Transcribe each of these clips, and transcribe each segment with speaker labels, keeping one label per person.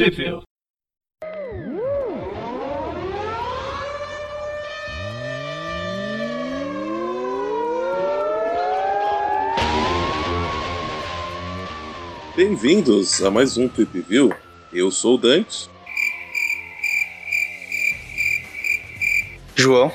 Speaker 1: Review.
Speaker 2: Bem-vindos a mais um Trip View. Eu sou o Dante.
Speaker 3: João.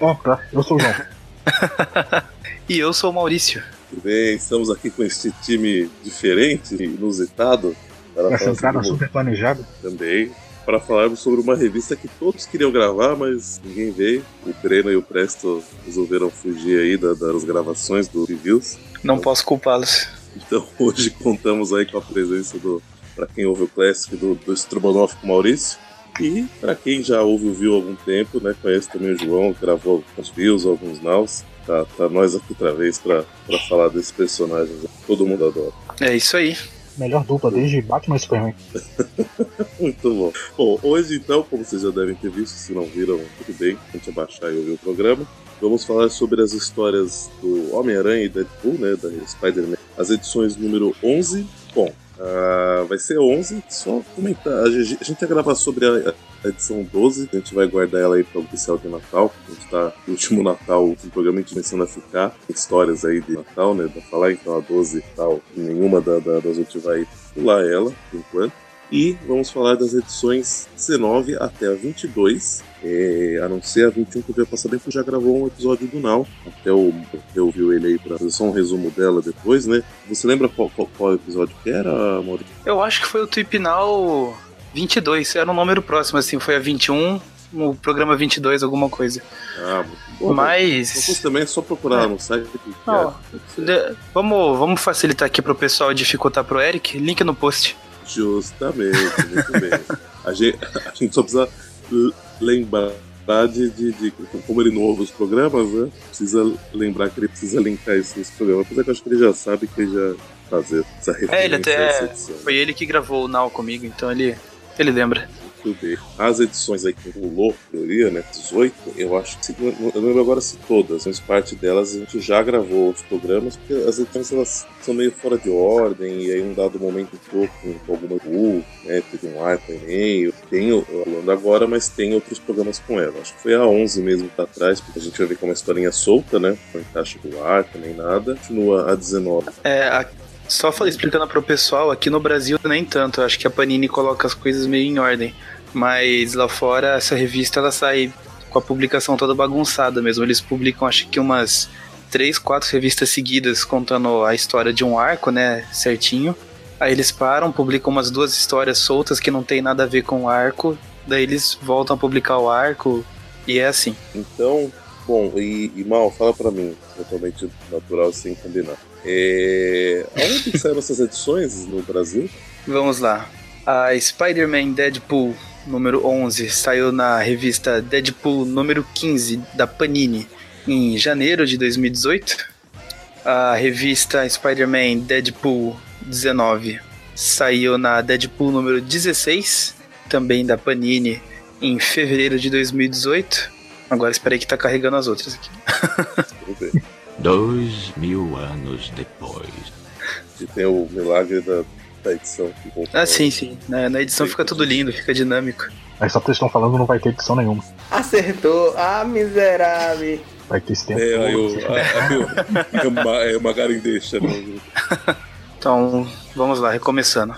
Speaker 4: Opa, eu sou o João.
Speaker 3: e eu sou o Maurício.
Speaker 2: Tudo bem, estamos aqui com este time diferente, inusitado.
Speaker 4: Para Essa entrada super planejada.
Speaker 2: Também. Para falarmos sobre uma revista que todos queriam gravar, mas ninguém veio. O Breno e o Presto resolveram fugir aí das gravações do Reviews.
Speaker 3: Não posso culpá-los.
Speaker 2: Então hoje contamos aí com a presença do, para quem ouve o Classic, do, do com Maurício. E para quem já ouve o View há algum tempo, né, conhece também o João, gravou alguns Views, alguns Naus. Tá, tá nós aqui outra vez para falar desse personagem que todo mundo adora.
Speaker 3: É isso aí.
Speaker 4: Melhor dupla desde Batman e Superman.
Speaker 2: Muito bom. Bom, hoje então, como vocês já devem ter visto, se não viram, tudo bem, a gente abaixar e ouvir o programa. Vamos falar sobre as histórias do Homem-Aranha e Deadpool, né, da Spider-Man. As edições número 11. Bom, uh, vai ser 11. Só comentar. A gente, a gente vai gravar sobre a, edição 12. A gente vai guardar ela aí para o oficial de Natal. A gente tá no último Natal, o programa a gente começando a ficar. Histórias aí de Natal, né? Pra falar então a 12 e tal. Nenhuma da, da, das outras vai pular ela, por enquanto. E vamos falar das edições 19 até a 22. É, a não ser a 21 que já passar bem, porque já gravou um episódio do Now. Até o eu ouviu ele aí para fazer só um resumo dela depois, né? Você lembra qual, qual, qual episódio que era, Maurício?
Speaker 3: Eu acho que foi o Tweep Now 22. Era um número próximo, assim. Foi a 21, no programa 22, alguma coisa.
Speaker 2: Ah,
Speaker 3: bom. Mas.
Speaker 2: Então, também é só procurar é. no site. Que
Speaker 3: não, é. vamos, vamos facilitar aqui pro pessoal dificultar pro Eric. Link no post.
Speaker 2: Justamente, muito bem. A gente, a gente só precisa lembrar de, de, de, como ele não ouve os programas, né? Precisa lembrar que ele precisa linkar esse, esse programa. Apesar que eu acho que ele já sabe que ele já fazer essa referência.
Speaker 3: É, ele até. Foi ele que gravou o Now comigo, então ele, ele lembra.
Speaker 2: As edições aí que rolou, teoria, né? 18, eu acho que. Eu lembro agora se todas, mas parte delas a gente já gravou os programas, porque as edições elas são meio fora de ordem, e aí um dado momento entrou com, com alguma rua, né? Teve um arco e-mail. Tem falando agora, mas tem outros programas com ela. Acho que foi a 11 mesmo pra trás, porque a gente vai ver que é uma historinha solta, né? Não encaixa do arco nem nada. Continua a 19.
Speaker 3: É, a só explicando para o pessoal, aqui no Brasil nem tanto. Eu acho que a Panini coloca as coisas meio em ordem. Mas lá fora, essa revista ela sai com a publicação toda bagunçada mesmo. Eles publicam, acho que umas três, quatro revistas seguidas contando a história de um arco, né, certinho. Aí eles param, publicam umas duas histórias soltas que não tem nada a ver com o arco. Daí eles voltam a publicar o arco e é assim.
Speaker 2: Então, bom, e, e Mal, fala para mim, totalmente natural sem combinar. É... Onde saíram essas edições no Brasil?
Speaker 3: Vamos lá. A Spider-Man Deadpool número 11, saiu na revista Deadpool número 15 da Panini em janeiro de 2018. A revista Spider-Man Deadpool 19 saiu na Deadpool número 16, também da Panini, em fevereiro de 2018. Agora esperei que tá carregando as outras aqui.
Speaker 1: Dois mil anos depois.
Speaker 2: E tem o milagre da da edição.
Speaker 3: Ah, sim, sim. Na, na edição fica tudo lindo, fica dinâmico.
Speaker 4: Aí só que vocês estão falando não vai ter edição nenhuma.
Speaker 3: Acertou! Ah, miserável!
Speaker 4: Vai ter esse tempo.
Speaker 2: É, aí eu, é, uma, é uma deixa, né?
Speaker 3: Então, vamos lá, recomeçando.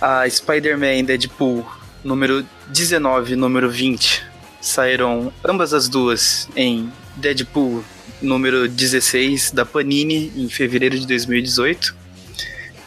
Speaker 3: A Spider-Man Deadpool número 19 número 20 saíram ambas as duas em Deadpool número 16 da Panini, em fevereiro de 2018.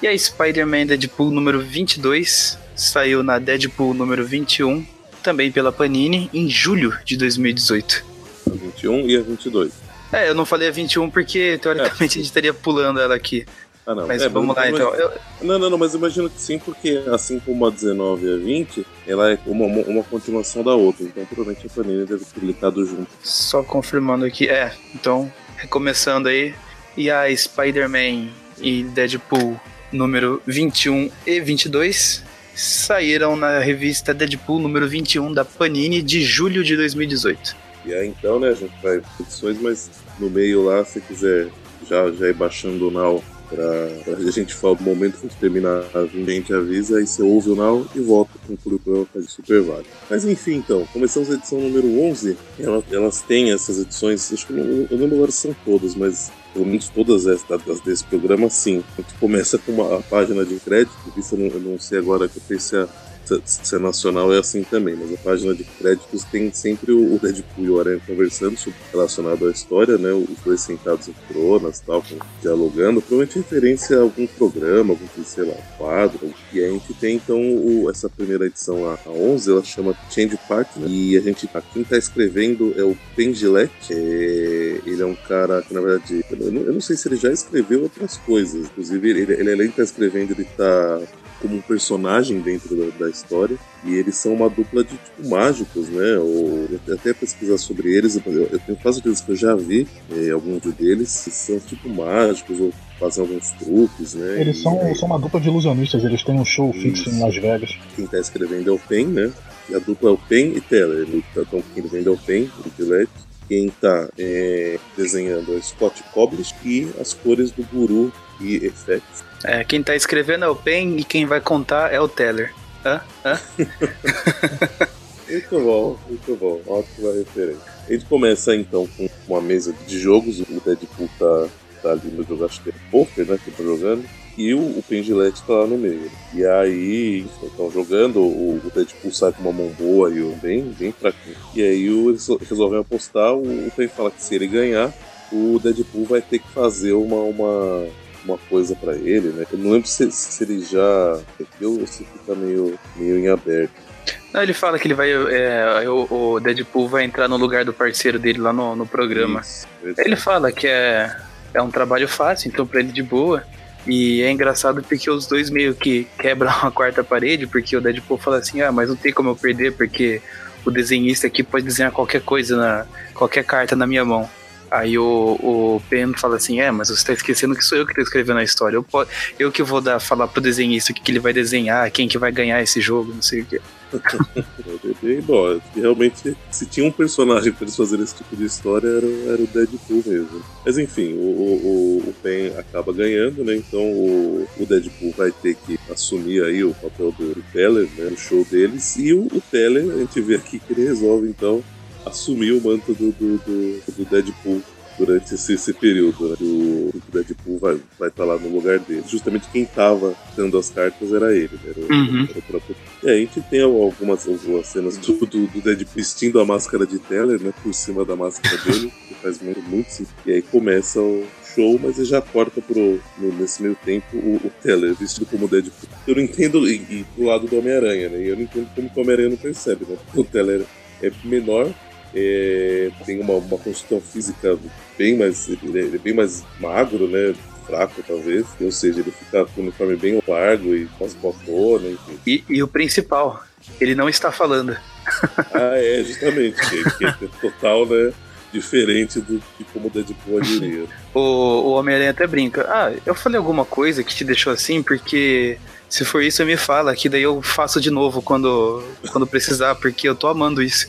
Speaker 3: E a Spider-Man Deadpool número 22 saiu na Deadpool número 21, também pela Panini, em julho de 2018.
Speaker 2: A 21 e a 22.
Speaker 3: É, eu não falei a 21 porque teoricamente é. a gente estaria pulando ela aqui.
Speaker 2: Ah, não.
Speaker 3: Mas é, vamos lá, então. Eu...
Speaker 2: Não, não, não, mas imagino que sim, porque assim como a 19 e a 20, ela é uma, uma continuação da outra. Então, provavelmente a Panini deve ter publicado junto.
Speaker 3: Só confirmando aqui. É, então, recomeçando aí. E a Spider-Man e Deadpool número 21 e 22 saíram na revista Deadpool número 21 da Panini de julho de 2018.
Speaker 2: E aí então, né, a gente vai edições, mas no meio lá, se quiser já, já ir baixando o Now Pra, pra gente falar do momento que terminar a gente avisa, aí você ouve o now e volta com o programa fazer super válido. Mas enfim, então, começamos a edição número 11. Ela, elas têm essas edições, acho que eu, não, eu lembro agora são todas, mas pelo menos todas as desse programa, sim. A gente começa com uma a página de crédito, isso eu não, eu não sei agora que eu pensei a se é nacional é assim também, mas a página de créditos tem sempre o Deadpool e o Aranha conversando sobre relacionado à história, né? Os dois sentados em coronas tal, dialogando, provavelmente referência a algum programa, algum, sei lá, quadro. E a gente tem então o, essa primeira edição, a, a 11, ela chama Change Partner, e a gente, a, quem tá escrevendo é o Pendilet, é, ele é um cara que na verdade, eu não, eu não, sei se ele já escreveu outras coisas, inclusive ele, ele além de estar tá escrevendo, ele tá como um personagem dentro da, da, história. E eles são uma dupla de tipo mágicos, né? Ou até pesquisar sobre eles, eu, eu tenho quase certeza que eu já vi é, alguns deles, são tipo mágicos ou fazem alguns truques, né?
Speaker 4: Eles são, e, são uma dupla de ilusionistas, eles têm um show fixo em Las Vegas.
Speaker 2: Quem tá escrevendo é o Pen, né? E a dupla é o Pen e Teller. Então quem vende é o Pen, o Gillette. Quem está é, desenhando é Scott Koblish e as cores do Guru e Effects
Speaker 3: é, quem tá escrevendo é o Pen e quem vai contar é o Teller. Hã? Hã?
Speaker 2: muito bom, muito bom. Ótima referência. A gente começa então com uma mesa de jogos. O Deadpool tá, tá ali no jogo, acho que é poker, né? Que tá jogando. E o, o Pendilete tá lá no meio. E aí, estão jogando, o, o Deadpool sai com uma mão boa e o bem, bem fraquinho. E aí o, eles resolvem apostar. O, o Pen fala que se ele ganhar, o Deadpool vai ter que fazer uma, uma uma coisa para ele, né? Eu não lembro se, se ele já deu ou se fica meio, meio em aberto.
Speaker 3: Não, ele fala que ele vai. É, o, o, Deadpool vai entrar no lugar do parceiro dele lá no, no programa. Isso, ele fala que é, é um trabalho fácil, então pra ele de boa. E é engraçado porque os dois meio que quebram a quarta parede, porque o Deadpool fala assim: ah, mas não tem como eu perder, porque o desenhista aqui pode desenhar qualquer coisa, na, qualquer carta na minha mão. Aí o, o Pen fala assim: É, mas você está esquecendo que sou eu que estou escrevendo a história. Eu, eu que vou dar, falar pro desenhista o que, que ele vai desenhar, quem que vai ganhar esse jogo, não sei o
Speaker 2: bem bom. Realmente, se tinha um personagem para eles fazerem esse tipo de história, era, era o Deadpool mesmo. Mas enfim, o, o, o Pen acaba ganhando, né? Então o, o Deadpool vai ter que assumir aí o papel do Teller, né? No show deles. E o, o Teller, a gente vê aqui que ele resolve então assumir o manto do, do, do, do Deadpool durante esse, esse período, né? O, o Deadpool vai estar vai tá lá no lugar dele. Justamente quem estava dando as cartas era ele, né? Era,
Speaker 3: uhum.
Speaker 2: era o próprio. É, a gente tem algumas, algumas cenas do, do, do, Deadpool vestindo a máscara de Teller, né? Por cima da máscara dele, que faz muito, muito sim. E aí começa o show, mas ele já corta pro, no, nesse meio tempo o, o Teller vestido como Deadpool. Eu não entendo, e, e pro lado do Homem-Aranha, né? E eu não entendo como o Homem-Aranha não percebe, né? O Teller é menor é, tem uma, uma construção física bem mais. Ele é, bem mais magro, né? Fraco, talvez. Ou seja, ele fica com o uniforme bem largo e com as botonas, enfim.
Speaker 3: E, e o principal, ele não está falando.
Speaker 2: ah, é, justamente. Que, que é total, né? Diferente do, de como o Deadpool agiria.
Speaker 3: o o Homem-Aranha até brinca. Ah, eu falei alguma coisa que te deixou assim porque se for isso, me fala, que daí eu faço de novo quando, quando precisar, porque eu tô amando isso.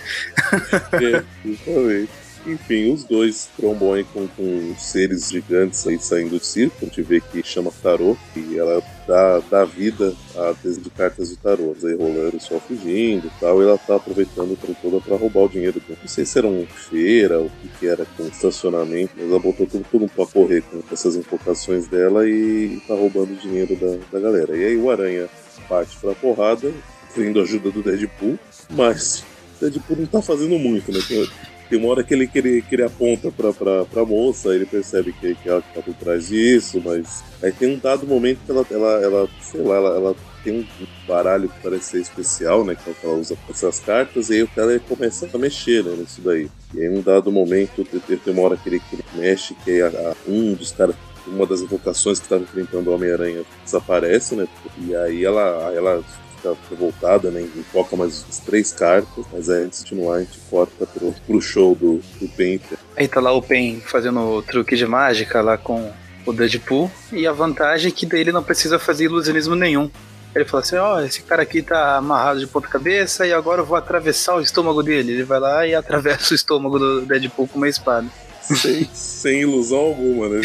Speaker 2: é, justamente. Enfim, os dois trombam aí com, com seres gigantes aí saindo do circo. A gente vê que chama Tarô, e ela dá, dá vida a desenho de cartas de tarô. Aí rolando só fugindo e tal, e ela tá aproveitando o toda pra roubar o dinheiro. Não sei se era uma feira, o que, que era com estacionamento, mas ela botou tudo, tudo pra correr com essas invocações dela e tá roubando o dinheiro da, da galera. E aí o Aranha parte pra porrada, tendo ajuda do Deadpool, mas Deadpool não tá fazendo muito, né? Tem, tem uma hora que ele, que ele, que ele aponta pra, pra, pra moça, ele percebe que, que ela tá por trás disso, mas aí tem um dado momento que ela, ela, ela sei lá, ela, ela tem um baralho que parece ser especial, né? Que ela usa essas cartas, e aí o cara começa a mexer né, nisso daí. E aí, um dado momento, tem, tem uma hora que ele, que ele mexe, que a, a, um dos caras uma das invocações que estava enfrentando o Homem-Aranha desaparece, né? E aí ela, ela fica revoltada, né? Invoca mais três cartas, mas aí antes de continuar a gente corta pro, pro show do, do Painter.
Speaker 3: Aí tá lá o Pen fazendo o truque de mágica lá com o Deadpool, e a vantagem é que daí ele não precisa fazer ilusionismo nenhum. Ele fala assim: Ó, oh, esse cara aqui tá amarrado de ponta-cabeça e agora eu vou atravessar o estômago dele. Ele vai lá e atravessa o estômago do Deadpool com uma espada.
Speaker 2: sem, sem ilusão alguma, né?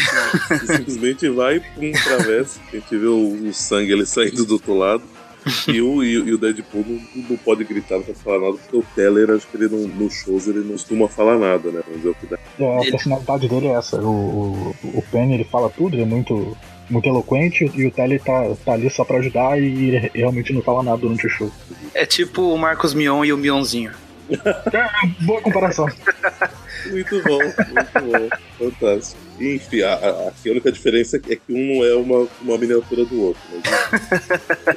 Speaker 2: Ele simplesmente vai, pum, atravessa. A gente vê o, o sangue ele saindo do outro lado. E o, e, e o Deadpool não, não, pode gritar, não pode falar nada, porque o Teller, acho que ele não, nos shows ele não costuma falar nada, né? Vamos ver o que dá.
Speaker 4: É, a personalidade dele é essa. O, o, o Penny ele fala tudo, ele é muito, muito eloquente, e o Teller tá, tá ali só pra ajudar e ele realmente não fala nada durante o show.
Speaker 3: É tipo o Marcos Mion e o Mionzinho.
Speaker 4: É, boa comparação.
Speaker 2: muito bom, muito bom. Fantástico. Enfim, a, a, a única diferença é que um não é uma, uma miniatura do outro.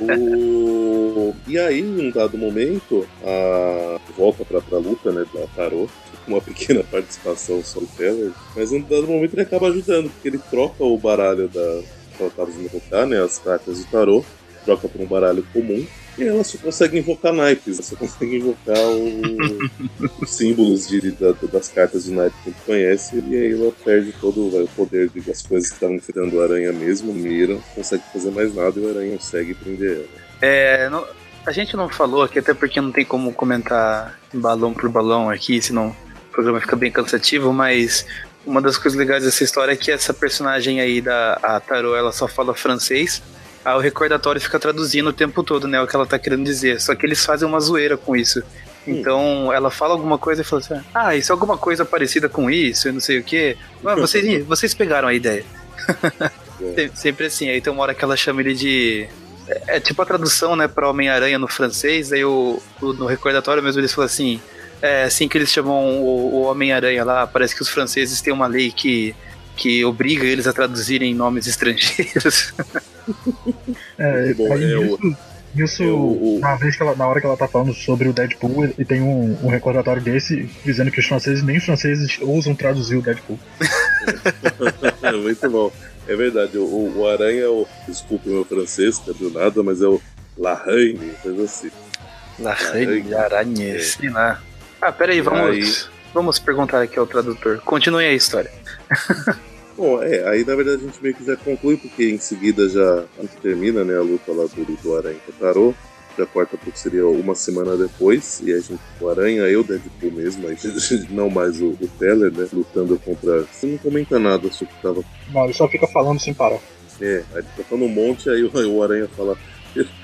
Speaker 2: Mas, o... E aí, em um dado momento, a volta pra, pra luta, né, da Tarot, com uma pequena participação só do Feller, mas em um dado momento ele acaba ajudando, porque ele troca o baralho da que ela estava usando né, as cartas do Tarot, troca por um baralho comum, e ela só consegue invocar naipes, só consegue invocar o, os símbolos de, de, das cartas de naipe que a gente conhece, e aí ela perde todo o poder das coisas que estavam enfrentando o aranha mesmo, mira, não consegue fazer mais nada e o aranha consegue prender ela.
Speaker 3: É, não, a gente não falou aqui, até porque não tem como comentar balão por balão aqui, senão o programa fica bem cansativo, mas uma das coisas legais dessa história é que essa personagem aí da a Tarot, ela só fala francês, o recordatório fica traduzindo o tempo todo, né? O que ela tá querendo dizer. Só que eles fazem uma zoeira com isso. Então ela fala alguma coisa e fala assim: Ah, isso é alguma coisa parecida com isso, eu não sei o quê. Mas vocês, vocês pegaram a ideia. É. Sempre assim, aí tem uma hora que ela chama ele de. É, é tipo a tradução, né, pra Homem-Aranha no francês, aí o, o, no recordatório mesmo eles falam assim. É assim que eles chamam o, o Homem-Aranha lá, parece que os franceses têm uma lei que, que obriga eles a traduzirem nomes estrangeiros.
Speaker 4: É, bom, aí, é isso, o, isso é o, na, vez que ela, na hora que ela tá falando sobre o Deadpool, e tem um, um, recordatório desse dizendo que os franceses, nem os franceses, ousam traduzir o Deadpool.
Speaker 2: Muito bom. É verdade, o, o Aranha é o. Desculpe o meu francês, que é nada, mas é o Larraine, coisa assim.
Speaker 3: Larraine, Aranha, é. sei lá. Ah, peraí, vamos, aí... vamos perguntar aqui ao tradutor. Continue a história.
Speaker 2: Bom, é, aí na verdade a gente meio que já conclui, porque em seguida já termina né, a luta lá do, do Aranha com o Tarô. Já corta porque seria uma semana depois, e a gente, o Aranha, eu, Deadpool mesmo, aí, não mais o, o Teller, né, lutando contra. Você não comenta nada sobre o que tava.
Speaker 4: Não, ele só fica falando sem parar.
Speaker 2: É, aí ele tá falando um monte, aí o, o Aranha fala: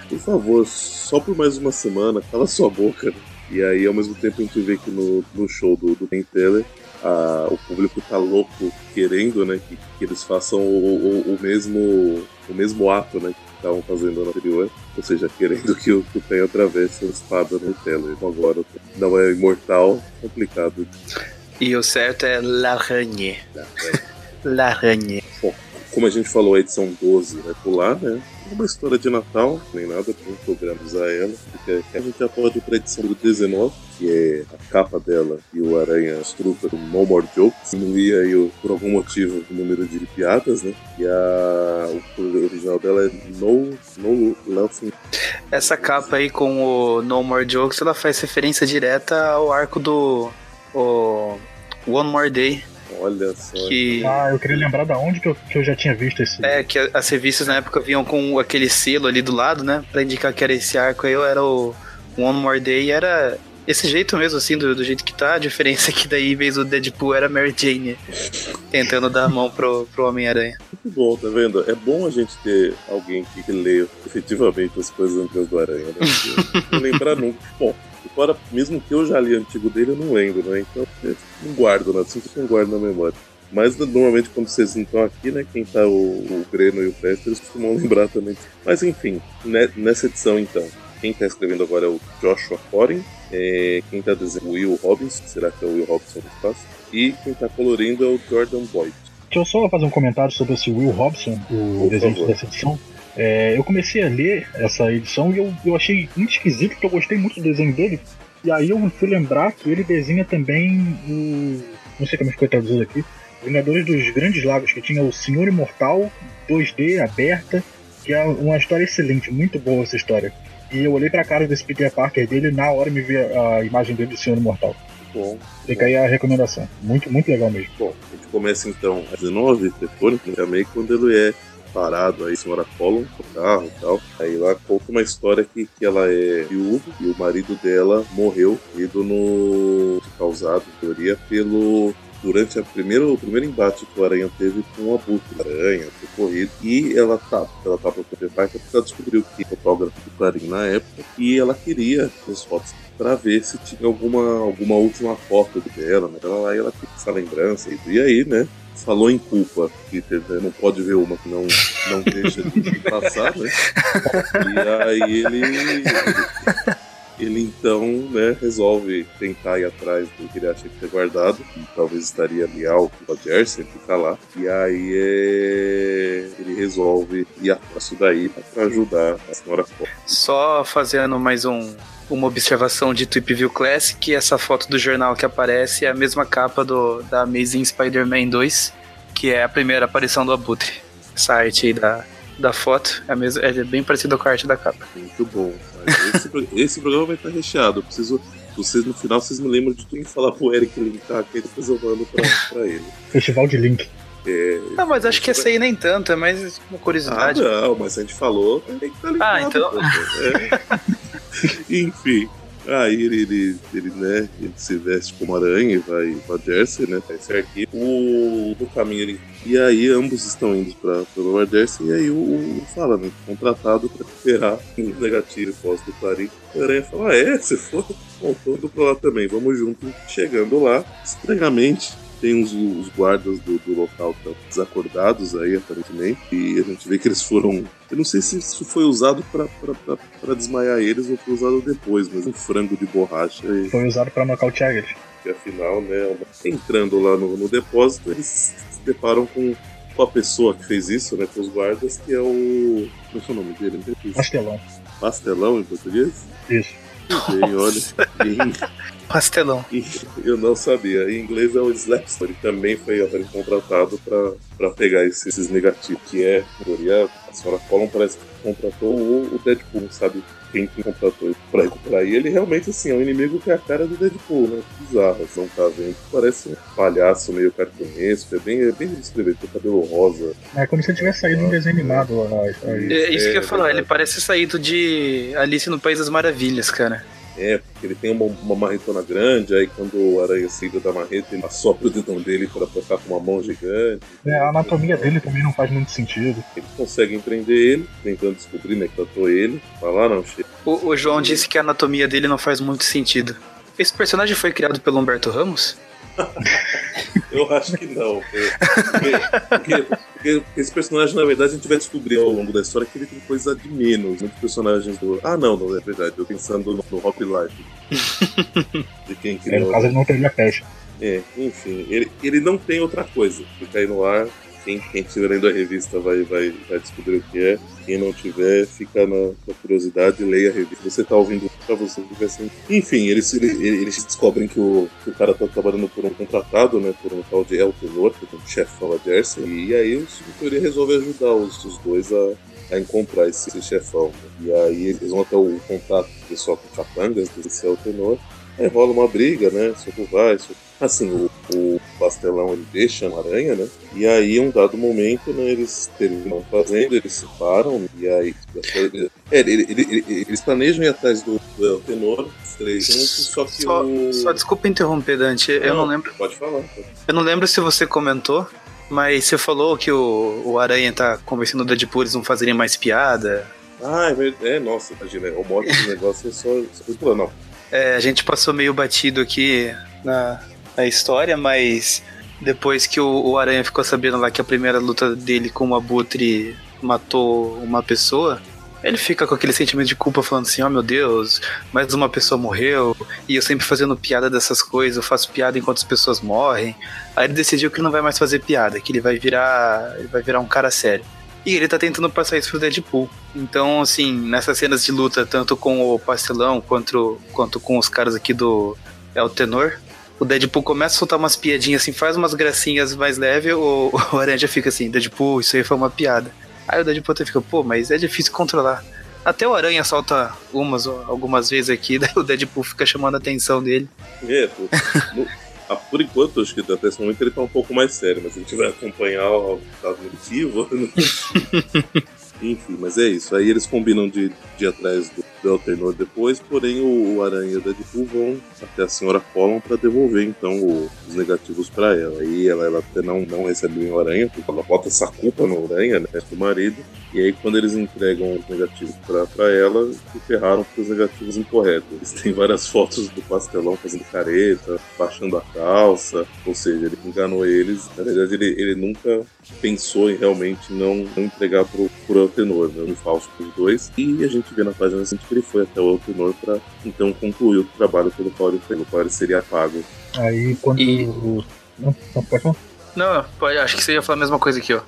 Speaker 2: Por favor, só por mais uma semana, cala sua boca. E aí, ao mesmo tempo, a gente vê que no, no show do, do Ben Teller, a, o público tá louco querendo, né, que, que eles façam o, o, o, mesmo o mesmo ato, né, que estavam fazendo no anterior, ou seja, querendo que o, que o Pen atravesse a espada no Teller. Agora não é imortal, complicado.
Speaker 3: E o certo é L'Aragne. L'Aragne.
Speaker 2: Bom, como a gente falou, a edição 12 vai pular, né? Uma história de Natal, nem nada programas a ela, porque a gente já pode ir para a edição do 19, que é a capa dela e o Aranha Estruta do No More Jokes. Diminuía aí, por algum motivo, o número de piadas, né? E a, o original dela é No, no Laughing.
Speaker 3: Essa capa aí com o No More Jokes, ela faz referência direta ao arco do o One More Day
Speaker 2: Olha só.
Speaker 3: Que...
Speaker 4: Ah, eu queria lembrar da onde que eu, que eu já tinha visto esse.
Speaker 3: É, que as revistas na época vinham com aquele selo ali do lado, né? Pra indicar que era esse arco aí, era o One More Day e era esse jeito mesmo, assim, do, do, jeito que tá. A diferença é que daí, em vez do Deadpool, era Mary Jane tentando dar a mão pro, pro Homem-Aranha.
Speaker 2: Muito bom, tá vendo? É bom a gente ter alguém que lê efetivamente as coisas antigas do Aranha, né? Não lembrar nunca. Bom, fora, mesmo que eu já li antigo dele, eu não lembro, né? Então, não guardo, né? Sempre não guardo na memória. Mas normalmente quando vocês não estão aqui, né? Quem tá o, o Breno e o Preston, eles costumam lembrar também. Mas enfim, né, nessa edição então, quem está escrevendo agora é o Joshua Foreign, é, quem está desenhando é o Will Robinson, será que é o Will Robinson do espaço? E quem está colorindo é o Jordan Boyd.
Speaker 4: Deixa eu só fazer um comentário sobre esse Will Robson, o Por desenho favor. dessa edição. É, eu comecei a ler essa edição e eu, eu achei muito esquisito, porque eu gostei muito do desenho dele. E aí eu fui lembrar que ele desenha também o. Não sei como ficou traduzido aqui. Vingadores dos Grandes Lagos, que tinha o Senhor Imortal, 2D, aberta, que é uma história excelente, muito boa essa história. E eu olhei pra cara desse Peter Parker dele na hora me vi a imagem dele do Senhor Imortal.
Speaker 2: Bom.
Speaker 4: Fica aí a recomendação. Muito, muito legal mesmo.
Speaker 2: Bom, a gente começa então às 19, telefone, também quando ele é parado aí, senhora Collum, no carro e tal. Aí lá conta uma história que, que ela é viúva e o marido dela morreu, ido no. causado, em teoria, pelo durante a primeiro, o primeiro embate que o Aranha teve com o Abutre. Aranha, foi corrido. E ela tá, ela tá pra pai, porque ela descobriu que fotógrafo do Clarim na época. E ela queria as fotos para ver se tinha alguma, alguma última foto dela, né? Ela lá ela fica essa lembrança. E aí, né? Falou em culpa, Peter, né? não pode ver uma que não, não deixa de passar, né? E aí ele, ele, então né, resolve tentar ir atrás do que ele acha que ter guardado, que talvez estaria leal com o Jersey, que tá lá. E aí é... ele resolve ir atrás disso daí para ajudar a senhora.
Speaker 3: Só fazendo mais um, uma observação de Tweep View Classic, essa foto do jornal que aparece é a mesma capa do, da Amazing Spider-Man 2, que é a primeira aparição do Abutre. Essa arte aí da, da foto é, mesmo, é bem parecida com a arte da capa.
Speaker 2: Muito bom. Esse, esse programa vai estar recheado. Eu preciso. Vocês no final vocês me lembram de quem falar pro Eric linkar aqui, depois eu mando pra, pra ele.
Speaker 4: Festival de Link.
Speaker 2: É,
Speaker 3: Ah, mas acho que essa aí nem tanto, é mais uma
Speaker 2: Ah,
Speaker 3: curiosidade.
Speaker 2: não, mas a gente falou, tem que estar ligado.
Speaker 3: Ah, então-
Speaker 2: pô. É. Enfim. Aí ele, ele, ele, né, ele se veste como aranha e vai pra Jersey, né, pra esse arquivo. O, caminho ele... E aí ambos estão indo pra, pra Nova Jersey e aí o, o fala, né, contratado pra recuperar o negativo pós do Clarim. O aranha fala, ah, é, você foi? Indo pra lá também, vamos junto. Chegando lá, estranhamente, tem os, os guardas do, do local que estão desacordados aí, aparentemente. E a gente vê que eles foram. Eu não sei se isso foi usado pra desmaiar eles ou foi usado depois, mas um frango de borracha. E,
Speaker 4: Foi usado pra nocautear eles.
Speaker 2: que afinal, né, entrando lá no, no depósito, eles se deparam com, com a pessoa que fez isso, né, com os guardas, que é o. Como é que é o nome dele?
Speaker 4: Pastelão.
Speaker 2: Pastelão em português?
Speaker 4: Isso.
Speaker 2: Bem, olha. E-
Speaker 3: Pastelão.
Speaker 2: E eu não sabia. Em inglês é o Slapstone. Ele também foi foi contratado para pegar esses, esses negativos. Que é, a senhora Collum parece que contratou o, o Deadpool, sabe quem que contratou ele pra recuperar. E ele realmente, assim, é um inimigo que é a cara do Deadpool, né? Bizarro. Não tá vendo. Parece um palhaço meio cartunesco. É bem, é bem descrever. Tem cabelo rosa.
Speaker 4: É como se ele tivesse saído um desenho animado lá. aí.
Speaker 3: É isso que eu ia
Speaker 2: É,
Speaker 3: falar, ele parece saído de Alice no País das Maravilhas, cara.
Speaker 2: É, porque ele tem uma, uma marretona grande, aí quando o aranha saída da marreta, ele assopra o dedão dele para tocar com uma mão gigante.
Speaker 4: É, a anatomia dele também não faz muito sentido.
Speaker 2: Eles conseguem prender ele, tentando descobrir, né, que tratou ele. Fala, ah, não, chega.
Speaker 3: O, o João disse que a anatomia dele não faz muito sentido. Esse personagem foi criado pelo Humberto Ramos?
Speaker 2: Eu acho que não. Porque, porque- esse personagem, na verdade, a gente vai descobrir ao longo da história que ele tem coisa de menos. Muitos personagens do. Ah, não, não é verdade. Eu pensando no, no Hop Life. De quem
Speaker 4: É, no
Speaker 2: criou.
Speaker 4: caso, ele não teria peste.
Speaker 2: É, enfim, ele, ele não tem outra coisa. Fica aí no ar. Quem, quem estiver lendo a revista vai, vai, vai descobrir o que é. Quem não tiver, fica na, na curiosidade, leia a revista. Você tá ouvindo pra você vai ser. Enfim, eles, eles, eles descobrem que o, que o cara tá trabalhando por um contratado, né? Por um tal de El Tenor, que é um chefão da Jersey. E aí o Cinturia resolve ajudar os, os dois a, a encontrar esse, esse chefão. E aí eles vão até o contato do pessoal com capangas desse El Tenor. Aí rola uma briga, né? Soco vai, soco... Assim, o, o pastelão ele deixa a aranha, né? E aí, em um dado momento, né, eles terminam fazendo, eles se param, e aí. É, ele- ele- ele- eles planejam ir atrás do, do Tenor, os três juntos, só que
Speaker 3: Só,
Speaker 2: o.
Speaker 3: só desculpa interromper, Dante. Eu não lembro.
Speaker 2: Pode falar.
Speaker 3: Eu não lembro se você comentou, mas você falou que o, o Aranha tá convencendo o Deadpool eles não fazerem mais piada.
Speaker 2: Ah, é verdade. É, nossa, imagina, o modo do negócio é só. só não.
Speaker 3: É, a gente passou meio batido aqui na, na história, mas depois que o, o Aranha ficou sabendo lá que a primeira luta dele com o Abutre matou uma pessoa, ele fica com aquele sentimento de culpa falando assim, oh meu Deus, mais uma pessoa morreu, e eu sempre fazendo piada dessas coisas, eu faço piada enquanto as pessoas morrem. Aí ele decidiu que não vai mais fazer piada, que ele vai virar. ele vai virar um cara sério. E ele tá tentando passar isso pro Deadpool. Então, assim, nessas cenas de luta, tanto com o Pastelão quanto, quanto com os caras aqui do El Tenor, o Deadpool começa a soltar umas piadinhas assim, faz umas gracinhas mais leves, o, o Aranha fica assim, Deadpool, isso aí foi uma piada. Aí o Deadpool até fica, pô, mas é difícil controlar. Até o Aranha solta umas, algumas vezes aqui, daí o Deadpool fica chamando a atenção dele.
Speaker 2: É, pô, no- ah, por enquanto, acho que até esse momento ele tá um pouco mais sério, mas a gente vai acompanhar o dado motivo. Enfim, mas é isso. Aí eles combinam de, de ir atrás do, do Alternor depois, porém o, Aranha e o Deadpool vão até a senhora Collin para devolver então o, os negativos para ela. Aí ela, ela até não, não recebe o Aranha, porque ela bota essa culpa no Aranha, né, do marido. E aí quando eles entregam os negativos para ela, se ferraram com os negativos incorretos. Eles têm várias fotos do pastelão fazendo careta, baixando a calça, ou seja, ele enganou eles. Na verdade, ele, ele nunca pensou em realmente não, não entregar pro, pro Eltenor, né, falso pros dois. E a gente vê na página ele foi até o Eltenor para então concluir o trabalho pelo qual ele, pelo qual ele seria pago.
Speaker 4: Aí quando.
Speaker 3: E-
Speaker 4: o- Não, não, pode falar.
Speaker 3: Não, pode, acho que você ia falar a mesma coisa aqui, ó.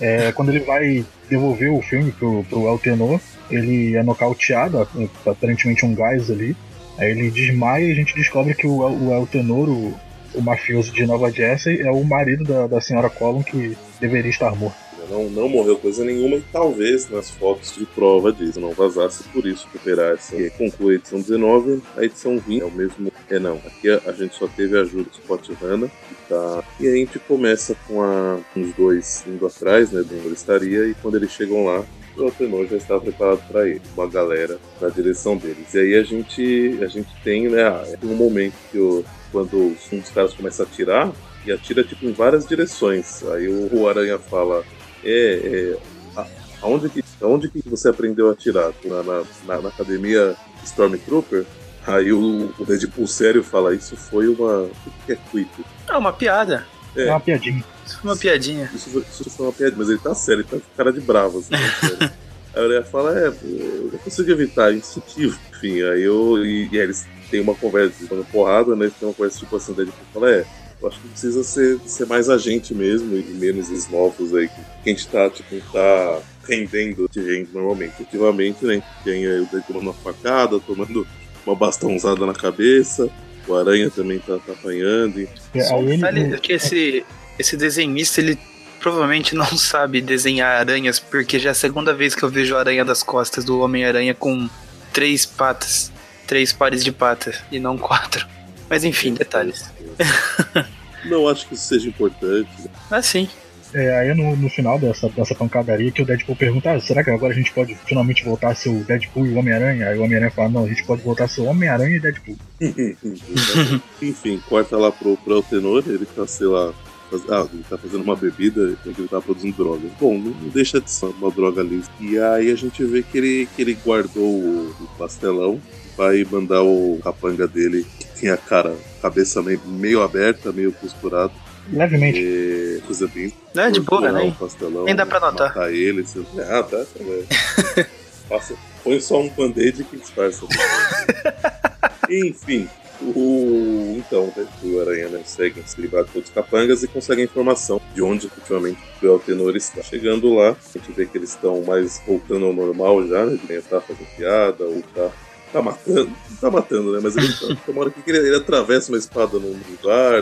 Speaker 4: É, quando ele vai devolver o filme pro, pro Eltenor, ele é nocauteado, aparentemente um gás ali. Aí ele desmaia e a gente descobre que o, El- o Eltenor, o, o mafioso de Nova Jersey, é o marido da, da senhora Collin que deveria estar morto.
Speaker 2: Não, não morreu coisa nenhuma e talvez nas fotos de prova disso não vazasse por isso recuperar essa. E conclui a edição 19, a edição 20 é o mesmo. É não, aqui a, a gente só teve a ajuda do Scott Hanna. que Tá, e a gente começa com a, os dois indo atrás, né, ele estaria, e quando eles chegam lá, o Altenor já está preparado para ele, uma galera na direção deles. E aí a gente, a gente tem, né, ah, tem um momento que quando um dos caras começa a atirar, e atira tipo em várias direções. Aí o, o Aranha fala: É, é a- aonde, que, aonde que você aprendeu a atirar? Na, na, na- na academia Stormtrooper? Aí o, o Deadpool sério fala: Isso foi uma. O que é quip?
Speaker 3: Ah, uma piada.
Speaker 2: É.
Speaker 4: É uma piadinha.
Speaker 3: Isso foi uma piadinha.
Speaker 2: Isso foi, isso foi uma piada, mas ele tá sério, ele tá com cara de bravo, assim, tá. Aí Aranha fala, é, eu não consigo evitar, é instintivo. Enfim, aí eu. E, e aí eles têm uma conversa, eles uma porrada, né? Tem uma conversa tipo assim, daí ele fala, é, eu acho que precisa ser, ser mais agente mesmo e menos esses novos aí que, a gente tá, tipo, tá rendendo de gente normalmente. Efetivamente, né? Tem aí o Deadpool tomando uma facada, tomando uma bastãozada na cabeça. O Aranha também tá, tá apanhando. E...
Speaker 4: É,
Speaker 3: que esse, esse desenhista, ele provavelmente não sabe desenhar aranhas, porque já é a segunda vez que eu vejo a aranha das costas do Homem-Aranha com três patas. Três pares de patas, e não quatro. Mas enfim, detalhes.
Speaker 2: Não acho que isso seja importante. né?
Speaker 3: Mas sim.
Speaker 4: É, aí no, no final dessa, dessa pancadaria que o Deadpool pergunta, ah, será que agora a gente pode finalmente voltar a ser o Deadpool e o Homem-Aranha? Aí o Homem-Aranha fala, não, a gente pode voltar a ser o Homem-Aranha e Deadpool.
Speaker 2: Enfim, corta lá pro, pro Eltenor, ele tá, sei lá, faz- ah, ele tá fazendo uma bebida, porque ele tá produzindo drogas. Bom, não, não deixa de ser uma droga ali. E aí a gente vê que ele, que ele guardou o, o pastelão, vai mandar o capanga dele, que tem a cara, cabeça meio, meio aberta, meio costurada.
Speaker 4: Levemente.
Speaker 2: E, coisa bem.
Speaker 3: Não é de boa, né?
Speaker 2: o pastelão,
Speaker 3: Nem dá pra notar.
Speaker 2: Matar ele. Assim. Ah, tá, tá bem. Passa, põe só um band-aid que disfarça. Enfim, o. Então, né, o Aranha né, segue se livrar de todos os capangas e consegue a informação de onde efetivamente o Eltenor está. Chegando lá, a gente vê que eles estão mais voltando ao normal já, né? De estar fazendo piada ou tá. Tá matando, não tá matando, né? Mas ele tá, hora que ele, ele atravessa uma espada num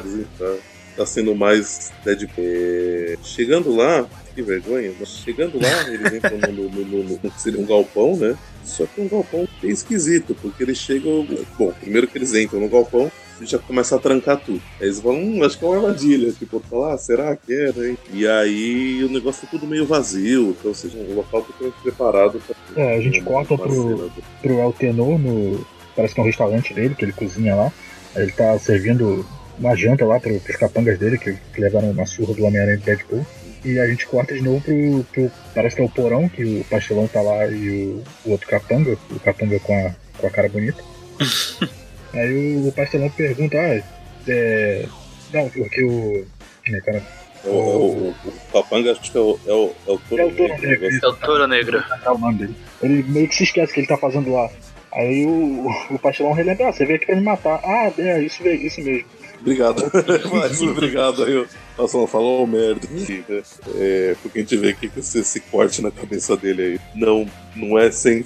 Speaker 2: e tá, tá sendo mais Deadpool. É, chegando lá, que vergonha, mas chegando lá, eles entram no, no, no, no- seria um galpão, né? Só que um galpão bem esquisito, porque eles chegam. Bom, primeiro que eles entram no galpão, já começa a trancar tudo. Aí eles falam, hum, acho que é uma armadilha. Tipo, falar, ah, será que é, né? E aí o negócio tá tudo meio vazio, então, ou seja, um local totalmente preparado pra.
Speaker 4: É, a gente corta pro, pro Eltenor no. Parece que é um restaurante dele, que ele cozinha lá. Aí ele tá servindo uma janta lá pro, pros capangas dele, que, que levaram uma surra do Homem-Aranha e Deadpool. E a gente corta de novo pro, pro- Parece que é o porão, que o pastelão tá lá e o, o outro capanga, o capanga com a, com a cara bonita. Aí o, o pastelão pergunta, ah, é. Não, porque o. Né, cara,
Speaker 2: É o, é o, o, o Capanga, acho que é o, é o, é o
Speaker 4: É o Toro
Speaker 2: Negro,
Speaker 4: Negro.
Speaker 3: É o Touro Negro.
Speaker 4: é o nome dele. Ele meio que se esquece que ele tá fazendo lá. Aí o, o pastelão relembra, ah, você veio aqui pra me matar. Ah, é, isso, veio, isso mesmo.
Speaker 2: Obrigado. Mais um obrigado aí. Nossa, não falou merda. aqui, né? É, porque a gente vê que esse, esse corte na cabeça dele aí não, não é sem,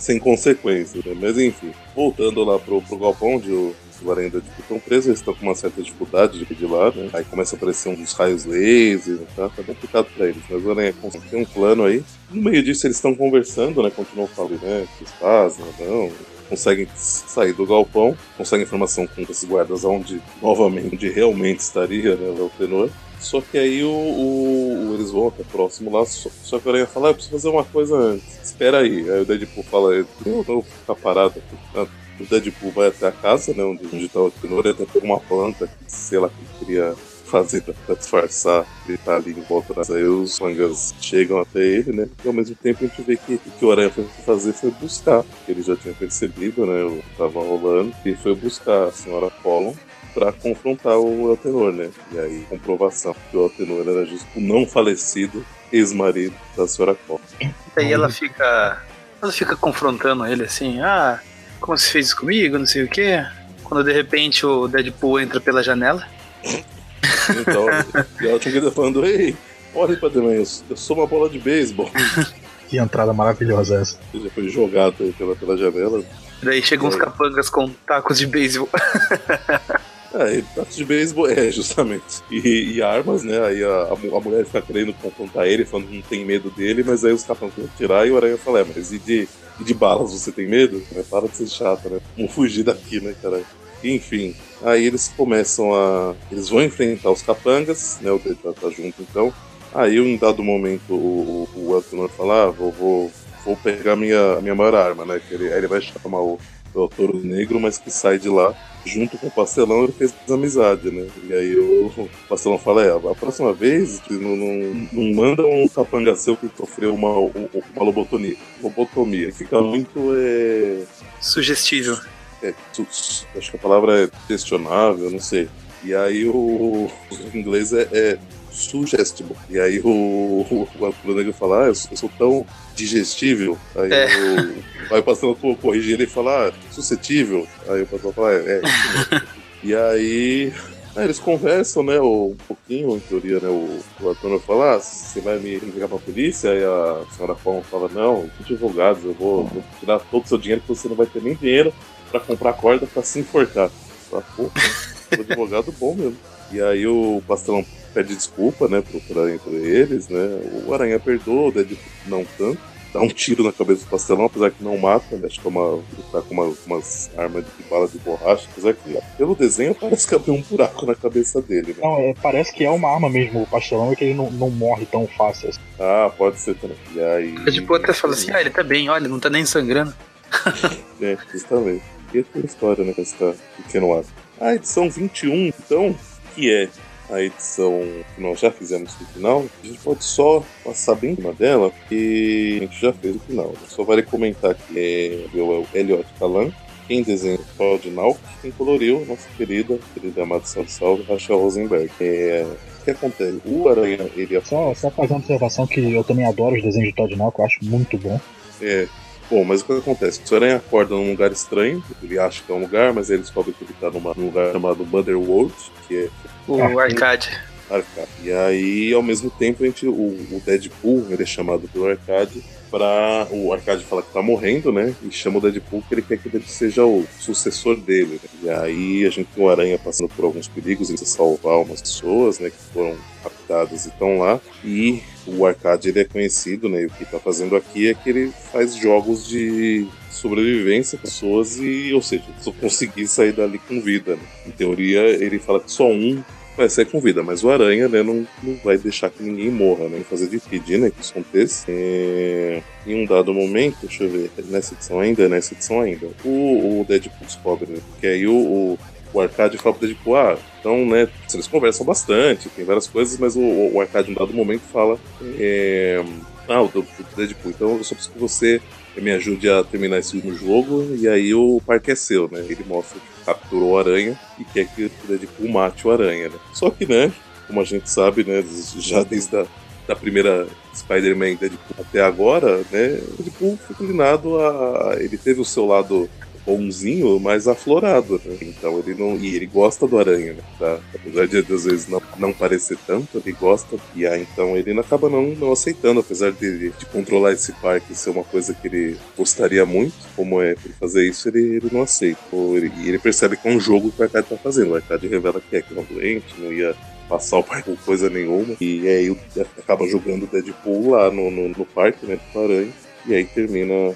Speaker 2: sem consequências, né? Mas enfim, voltando lá pro, pro galpão onde o, o Aranha e o Deadpool estão presos, eles estão com uma certa dificuldade de pedir lá, né? Aí começa a aparecer uns raios laser, tá? Tá complicado pra eles. Mas o Aranha consegue um plano aí. No meio disso eles estão conversando, né? Continuam falando, né? Que fazem, não conseguem sair do galpão, conseguem informação com esses guardas onde, novamente, onde realmente estaria né, o tenor. Só que aí o, o- eles vão até próximo lá, só, só que o Aranha fala, ah, eu preciso fazer uma coisa antes. Espera aí. Aí o Deadpool fala, eu não vou ficar parado aqui. Ah, O Deadpool vai até a casa, né, onde, onde tá o Tenor, até pega uma planta, que, sei lá, que ele queria fazer pra disfarçar ele tá ali em volta das aí os mangas chegam até ele, né? E ao mesmo tempo a gente vê que o que o Aranha foi fazer foi buscar, ele já tinha percebido, né? O que tava rolando, e foi buscar a senhora Collum pra confrontar o Eltenor, né? E aí, comprovação que o Eltenor era justo o não falecido ex-marido da senhora Collum.
Speaker 3: E aí ela fica. Ela fica confrontando ele assim, ah, como você fez isso comigo, não sei o quê. Quando de repente o Deadpool entra pela janela.
Speaker 2: Então, e ela tinha que falando, ei, olha pra mim, eu eu sou uma bola de beisebol.
Speaker 4: Que entrada maravilhosa essa.
Speaker 2: Ele já foi jogado aí pela, pela janela.
Speaker 3: Daí chegam uns capangas com tacos de beisebol.
Speaker 2: É, taco de beisebol, é, justamente. E, e armas, né? Aí a, a mu- a mulher fica querendo confrontar ele, falando que não tem medo dele, mas aí os capãs vão tirar e o Aranha fala, é, mas e de, e de balas você tem medo? É, para de ser chata, né? Vamos fugir daqui, né, cara? Enfim, aí eles começam a. Eles vão enfrentar os capangas, né? O Dead tá, tá junto então. Aí, em dado momento, o, o, o Eltonor fala: ah, vou, vou, vou pegar minha, minha maior arma, né? Que ele, aí ele vai chamar o, o Touro Negro, mas que sai de lá junto com o Pastelão, ele fez amizade, né? E aí o, Pastelão fala, é, a próxima vez não, não, não manda um capanga seu que sofreu uma, uma lobotomia. Lobotomia. Fica muito. É,
Speaker 3: Sugestível.
Speaker 2: é, acho que a palavra é questionável, não sei. E aí o, o inglês é, é sugestible. E aí o, o, o Negro fala, ah, eu sou, eu sou tão digestível. Aí
Speaker 3: É.
Speaker 2: o, aí o pastor corrige ele e fala, ah, suscetível. Aí o pastor fala, é, é. E aí. eles conversam, né, um pouquinho, em teoria, né, o, o Antônio fala, ah, você vai me entregar pra polícia? Aí a senhora Palma fala, não, advogados, eu vou, vou tirar todo o seu dinheiro que você não vai ter nem dinheiro pra comprar corda pra se enforcar. Fala, pô, sou advogado bom mesmo. E aí o pastelão pede desculpa, né, pro, pra, entre eles, né, o Aranha perdoa, o Deadpool não tanto. Dá um tiro na cabeça do pastelão, apesar que não mata, né? Acho que é uma. Ele tá com uma, umas armas de bala de borracha. Apesar que, pelo desenho, parece que abriu um buraco na cabeça dele, né?
Speaker 4: Não, é, parece que é uma arma mesmo, o pastelão, é que ele não, não morre tão fácil. assim.
Speaker 2: Ah, pode ser também. E aí.
Speaker 3: O Deadpool até fala assim, ah, ele tá bem, olha, não tá nem sangrando.
Speaker 2: É, justamente. E a tua história, né, com esse pequeno ato. A edição 21, então, que é a edição que nós já fizemos no final, a gente pode só passar bem em cima dela, porque a gente já fez o final. Só vale comentar que é o Elliot Calan, quem desenhou o Todd Nauk, quem coloriu nossa querida, querida amada salve salve, Rachel Rosenberg. É, o que acontece? O Aranha, ele é
Speaker 4: Só, só fazer uma observação que eu também adoro os desenhos de Todd Nauk, eu acho muito bom.
Speaker 2: É. Bom, mas o que acontece? O Aranha acorda num lugar estranho, ele acha que é um lugar, mas aí ele descobre que ele tá numa, num lugar chamado Motherworld, que é
Speaker 3: O
Speaker 4: Ah,
Speaker 3: Arcade.
Speaker 2: Arcade. E aí, ao mesmo tempo, a gente, o, o Deadpool, ele é chamado pelo Arcade pra. O Arcade fala que tá morrendo, né? E chama o Deadpool que ele quer que ele seja o sucessor dele. né? E aí a gente tem o Aranha passando por alguns perigos, ele precisa salvar umas pessoas, né? Que foram raptadas e estão lá. E o Arcade ele é conhecido, né? E o que tá fazendo aqui é que ele faz jogos de sobrevivência pessoas e, ou seja, só conseguir sair dali com vida. Né? Em teoria, ele fala que só um vai sair com vida, mas o Aranha, né, não, não vai deixar que ninguém morra, né? Fazer de pedir, né, que isso aconteça. É... Em um dado momento, deixa eu ver, nessa edição ainda, nessa edição ainda, o, o Deadpool descobre, né? Porque aí o, o, o Arcade fala pro Deadpool, ah, então, né, eles conversam bastante, tem várias coisas, mas o, o Arcade, em um dado momento, fala, é... ah, o, Deadpool, então eu só preciso que você me ajude a terminar esse último jogo, e aí o parque é seu, né? Ele mostra que capturou o Aranha e quer que o Deadpool mate o Aranha, né? Só que, né, como a gente sabe, né, já desde a da primeira Spider-Man Deadpool até agora, né, Deadpool foi inclinado a... ele teve o seu lado bonzinho, mas aflorado, né? Então ele não. E ele gosta do aranha, né? Tá? Apesar de às vezes não, não parecer tanto, ele gosta. E aí então ele acaba não, não aceitando, apesar de, de controlar esse parque ser uma coisa que ele gostaria muito, como é ele fazer isso, ele, ele não aceita. Ou ele- e ele percebe que é um jogo que o Arcade tá fazendo. O Arcade revela que é que é um doente, não ia passar o parque coisa nenhuma. E aí acaba jogando o Deadpool lá no, no, no parque, né? Com o aranha. E aí termina a.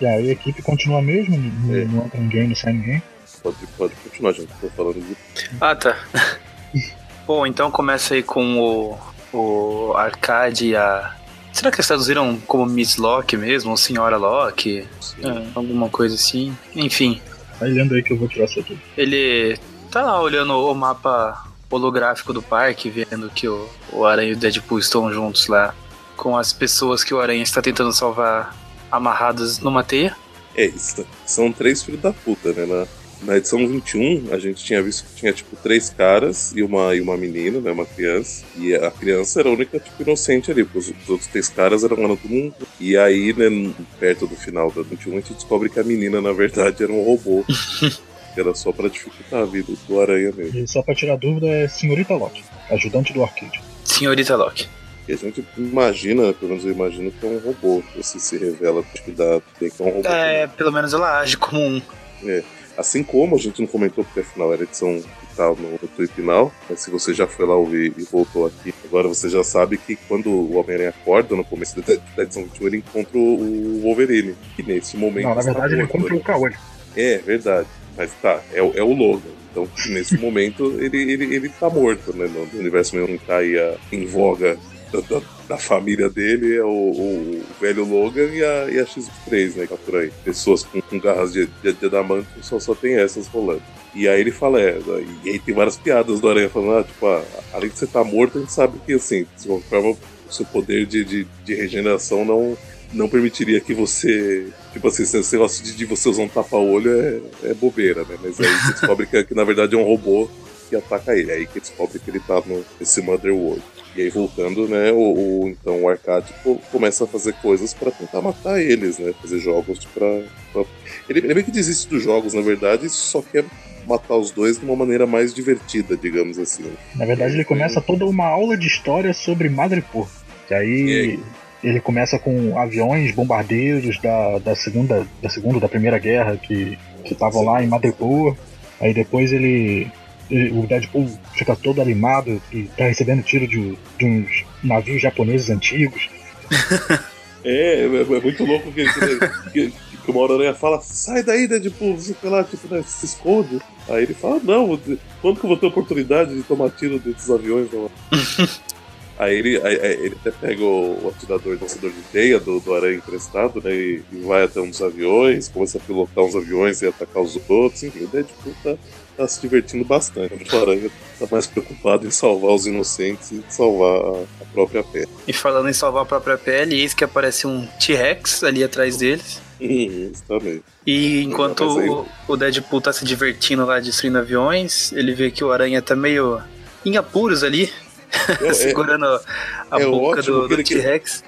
Speaker 4: E aí a equipe continua mesmo, não,
Speaker 2: É.
Speaker 4: não entra ninguém, não sai ninguém.
Speaker 2: Pode, pode continuar, gente. Tô falando de.
Speaker 3: Ah, tá. Bom, então começa aí com o, o Arcade e a. Será que eles traduziram como Miss Locke mesmo? Ou Senhora Locke? É, alguma coisa assim. Enfim.
Speaker 4: Vai lendo aí que eu vou tirar isso aqui.
Speaker 3: Ele tá lá olhando o mapa holográfico do parque, vendo que o, o Aranha e o Deadpool estão juntos lá com as pessoas que o Aranha está tentando salvar amarradas numa teia.
Speaker 2: É, isso, são três filhos da puta, né? Na, na edição 21, a gente tinha visto que tinha, tipo, três caras e uma, e uma menina, né? Uma criança. E a criança era a única, tipo, inocente ali, porque os, os outros três caras eram todo mundo. E aí, né, perto do final da 21, a gente descobre que a menina, na verdade, era um robô. que era só pra dificultar a vida do Aranha mesmo.
Speaker 4: E só pra tirar dúvida é Senhorita Locke, ajudante do arcade.
Speaker 3: Senhorita Locke.
Speaker 2: E a gente imagina, pelo menos eu imagino que é um robô. Esse se revela que dá que é um robô.
Speaker 3: É, pelo menos ela age como um.
Speaker 2: É. Assim como a gente não comentou, porque afinal era edição que tá no, no tweet final, mas se você já foi lá ouvir e voltou aqui, agora você já sabe que quando o Homem-Aranha acorda no começo da, da edição 21, ele encontra o Wolverine. Que nesse momento.
Speaker 4: Não, na verdade ele encontra o Caolho.
Speaker 2: É, verdade. Mas tá, é, o- é o Logan. Então, nesse momento, ele, ele, ele tá morto, né? No, no universo mesmo que tá aí a- em voga da, da- família dele, é o, o- velho Logan e a, e a X3, né? Que tá por aí. Pessoas com, com garras de, de, de adamante só, só tem essas rolando. E aí ele fala, é, e aí tem várias piadas do Aranha falando, ah, tipo, ah, além de você estar morto, a gente sabe que, assim, de qualquer forma, o seu poder de, de, de regeneração não, não permitiria que você. Tipo assim, esse negócio de, de você usar um tapa-olho é, é bobeira, né? Mas aí você descobre que, que na verdade é um robô que ataca ele. É aí que descobre que ele tá no, Mother World. E aí voltando, né, o, o- então o Arcade co- começa a fazer coisas pra tentar matar eles, né? Fazer jogos pra. pra- Ele, ele meio que desiste dos jogos, na verdade, só quer matar os dois de uma maneira mais divertida, digamos assim.
Speaker 4: Na verdade, ele começa toda uma aula de história sobre Madripoor. Que
Speaker 2: E
Speaker 4: aí ele começa com aviões, bombardeiros da, da segunda, da segunda, da primeira guerra que que estavam lá em Madripoor. Aí depois ele- o Deadpool fica todo animado e tá recebendo tiro de, de uns navios japoneses antigos.
Speaker 2: É, é, é muito louco que, que, que, que uma hora a aranha fala, sai daí, Deadpool, você sei lá, tipo, né, se esconde. Aí ele fala, não, quando que eu vou ter oportunidade de tomar tiro desses aviões lá? Aí ele, aí- aí ele até pega o, o atirador, lançador de teia do, do aranha emprestado, né? E, e vai até uns aviões, começa a pilotar uns aviões e atacar os outros. Enfim, o Deadpool tá, tá se divertindo bastante. O aranha tá mais preocupado em salvar os inocentes e salvar a, própria pele.
Speaker 3: E falando em salvar a própria pele, eis que aparece um T-Rex ali atrás deles.
Speaker 2: Isso também.
Speaker 3: E enquanto
Speaker 2: aí-
Speaker 3: o, o Deadpool tá se divertindo lá destruindo aviões, ele vê que o Aranha tá meio em apuros ali,
Speaker 2: É, é,
Speaker 3: segurando a
Speaker 2: é
Speaker 3: boca do, do T-Rex.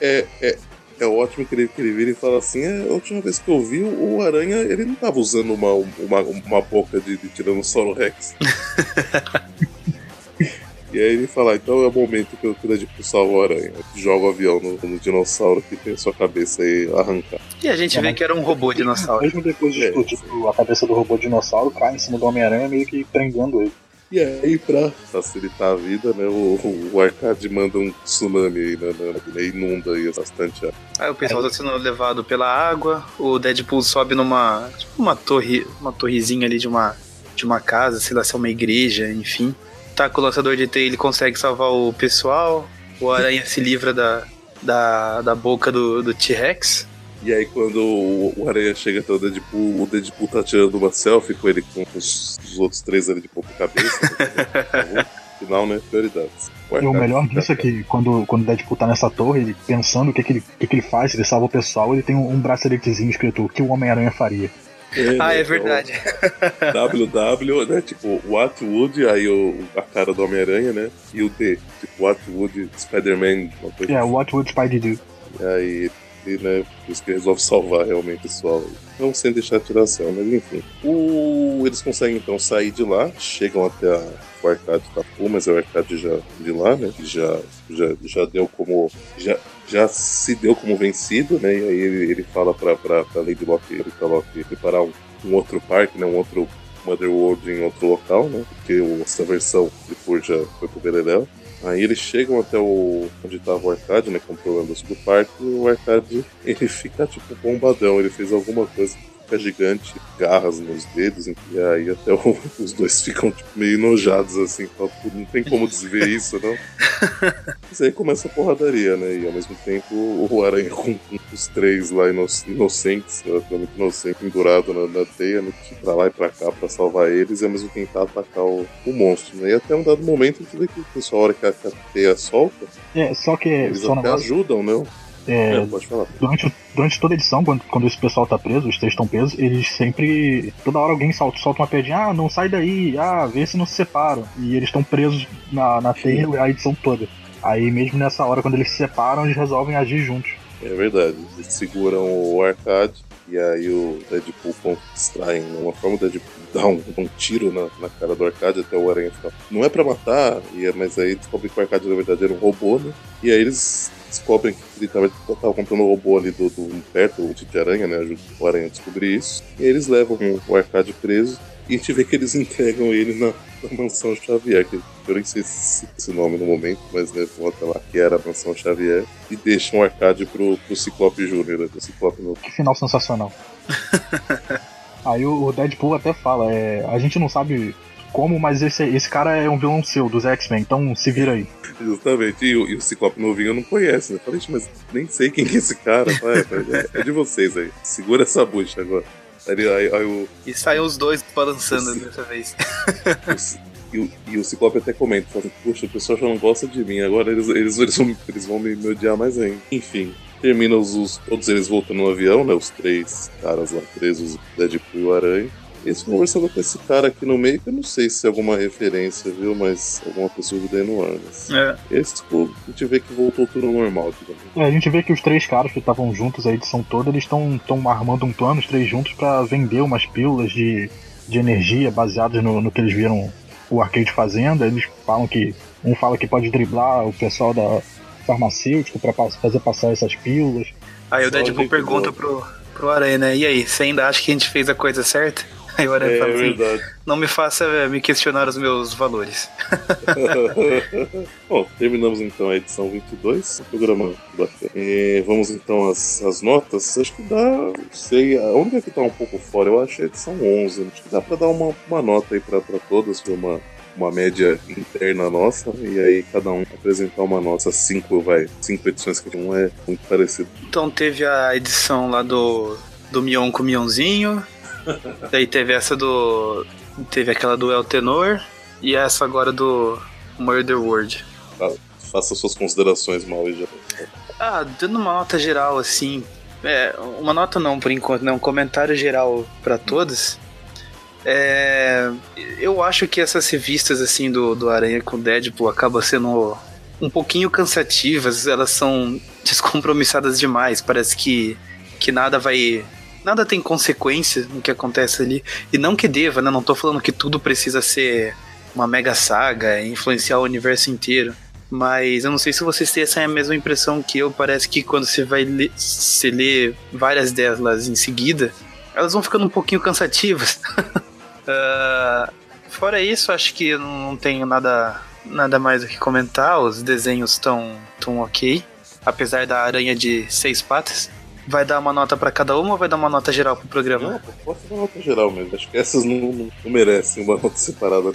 Speaker 2: É, é, é, é ótimo que ele, que ele vira e fala assim: é, a última vez que eu vi, o Aranha ele não tava usando uma, uma, uma boca de, de Tiranossauro Rex. e aí ele fala: então é o momento que eu queria de pulsar o Aranha. Joga o avião no, no dinossauro que tem a sua cabeça aí arrancada.
Speaker 3: E a gente vê que era um robô dinossauro.
Speaker 4: Mesmo depois de
Speaker 2: É.
Speaker 4: explodir tipo, a cabeça do robô dinossauro, cai em cima do Homem-Aranha, meio que prendendo ele.
Speaker 2: E aí, pra facilitar a vida, né, o, o Arcade manda um tsunami aí, né, né, né, inunda aí bastante
Speaker 3: Aí o pessoal tá sendo levado pela água, o Deadpool sobe numa. Tipo uma torre. Uma torrezinha ali de uma. De uma casa, sei lá se é uma igreja, enfim. Tá com o lançador de teia, ele consegue salvar o pessoal. O Aranha se livra da, da, da boca do, do T-Rex.
Speaker 2: E aí quando o, Aranha chega até o Deadpool, o Deadpool tá tirando uma selfie com ele com os, os outros três ali de ponta cabeça. né? Final, né? Prioridades.
Speaker 4: E o melhor disso é que quando, quando o Deadpool tá nessa torre, ele pensando o que, que, ele, o que, que ele faz, se ele salva o pessoal, ele tem um, um braceletezinho escrito o que o Homem-Aranha faria.
Speaker 3: Ah, é verdade.
Speaker 2: WW, né? Tipo, What Would, aí o, a cara do Homem-Aranha, né? E o D, tipo, What Would Spider-Man, uma coisa
Speaker 4: É, What Would Spidey Do?
Speaker 2: E aí, ele, né, por isso que resolve salvar realmente o pessoal. Não sem deixar de tiração, mas enfim. O... Eles conseguem então sair de lá, chegam até a... o Arcade tá full, mas é o Arcade já de lá, né? que Já, já, já deu como. Já, já se deu como vencido, né? E aí ele, ele fala pra, pra, pra Lady Locke, ele Locke preparar um, um outro parque, né? Um outro Mother World em outro local, né? Porque essa versão depois já foi pro Beleléu. Aí eles chegam até o onde tava o Arcade, né, controlando o parque, e o Arcade, ele fica tipo bombadão, ele fez alguma coisa, gigante, garras nos dedos, e aí até o, os dois ficam tipo, meio enojados assim, não tem como desver isso, não. Mas aí começa a porradaria, né? E ao mesmo tempo o Aranha com, com os três lá inocentes, relativamente inocente, pendurado na, na teia, né? Pra lá e pra cá pra salvar eles e ao mesmo tentar atacar o, o monstro, né? E até um dado momento a gente vê que o pessoal, a hora que a, que a teia solta,
Speaker 4: é, só que
Speaker 2: eles
Speaker 4: só
Speaker 2: até ajudam, né?
Speaker 4: É,
Speaker 2: É,
Speaker 4: durante, durante toda a edição, quando, quando esse pessoal tá preso, os três estão presos, eles sempre. Toda hora alguém solta, solta uma pedinha, ah, não sai daí, ah, vê se não se separam. E eles estão presos na, na teia a edição toda. Aí mesmo nessa hora, quando eles se separam, eles resolvem agir juntos.
Speaker 2: É verdade. Eles seguram o arcade e aí o Deadpool distrai uma forma de Deadpool dar um, um tiro na, na, cara do arcade até o Aranha ficar. Não é pra matar, e é, mas aí descobre que o arcade na verdade era um robô, né? E aí eles descobrem que ele tava, tava comprando o robô ali do, do Humberto, o Tite Aranha, né? Ajuda o Aranha a descobrir isso. E aí eles levam o arcade preso e a gente vê que eles entregam ele na, na mansão Xavier, que eu nem sei se esse nome no momento, mas né, até lá que era a mansão Xavier, e deixam o arcade pro, pro Ciclope Júnior, né? Ciclope no...
Speaker 4: Que final sensacional. Aí o Deadpool até fala, é, a gente não sabe como, mas esse, esse cara é um vilão seu, dos X-Men, então se vira aí.
Speaker 2: Justamente, e, o- e o Ciclope novinho não conhece, né? Falei, "Ixi, mas nem sei quem que é esse cara. É, é de vocês aí. Segura essa bucha agora. Aí, aí, aí o,
Speaker 3: E saem os dois balançando dessa vez.
Speaker 2: e, o, e o Ciclope até comenta, fala assim, poxa, o pessoal já não gosta de mim, agora eles, eles, eles, vão, eles vão me, me odiar mais ainda. Enfim, termina os, os- todos eles voltando no avião, né? Os três caras lá presos, o Deadpool e o Aranha. E eles conversando com esse cara aqui no meio, que eu não sei se é alguma referência, viu? Mas alguma pessoa de daí no ar. Mas...
Speaker 3: É.
Speaker 2: Esse, tipo, a gente vê que voltou tudo ao normal.
Speaker 4: É, a gente vê que os três caras que estavam juntos a edição toda, eles estão armando um plano, os três juntos, pra vender umas pílulas de, de energia baseadas no, no que eles viram o arcade fazendo. Eles falam que. Um fala que pode driblar o pessoal da farmacêutico pra pa- fazer passar essas pílulas.
Speaker 3: Aí o Deadpool pergunta pro, pro Aranha, né? E aí, você ainda acha que a gente fez a coisa certa? Aí o Aranha
Speaker 2: É
Speaker 3: fala assim,
Speaker 2: verdade.
Speaker 3: não me faça eh, me questionar os meus valores.
Speaker 2: Bom, terminamos então a edição 22, um programa. E vamos então às, às notas. Acho que dá, não sei, a única que tá um pouco fora, eu acho é a edição 11. Acho que dá pra dar uma, uma nota aí pra, pra todas, ver uma, uma média interna nossa, e aí cada um apresentar uma nota. Cinco, vai, cinco edições que um é muito parecido.
Speaker 3: Então teve a edição lá do, do Mion com o Mionzinho. Daí teve essa do. Teve aquela do El Tenor. E essa agora do Murder World.
Speaker 2: Faça suas considerações mal já.
Speaker 3: Ah, dando uma nota geral assim. É, uma nota não por enquanto, né? Um comentário geral pra todos. É, eu acho que essas revistas assim do, do Aranha com Deadpool acabam sendo um pouquinho cansativas, elas são descompromissadas demais. Parece que, que nada vai. Nada tem consequência no que acontece ali. E não que deva, né? Não tô falando que tudo precisa ser uma mega saga, influenciar o universo inteiro. Mas eu não sei se vocês têm essa mesma impressão que eu. Parece que quando você vai ler, você lê várias delas em seguida, elas vão ficando um pouquinho cansativas. Ah, fora isso, acho que eu não tenho nada, nada mais o que comentar. Os desenhos estão tão ok. Apesar da aranha de seis patas. Vai dar uma nota pra cada uma ou vai dar uma nota geral pro programa?
Speaker 2: Não, pode ser uma nota geral mesmo. Acho que essas não, não, não merecem uma nota separada.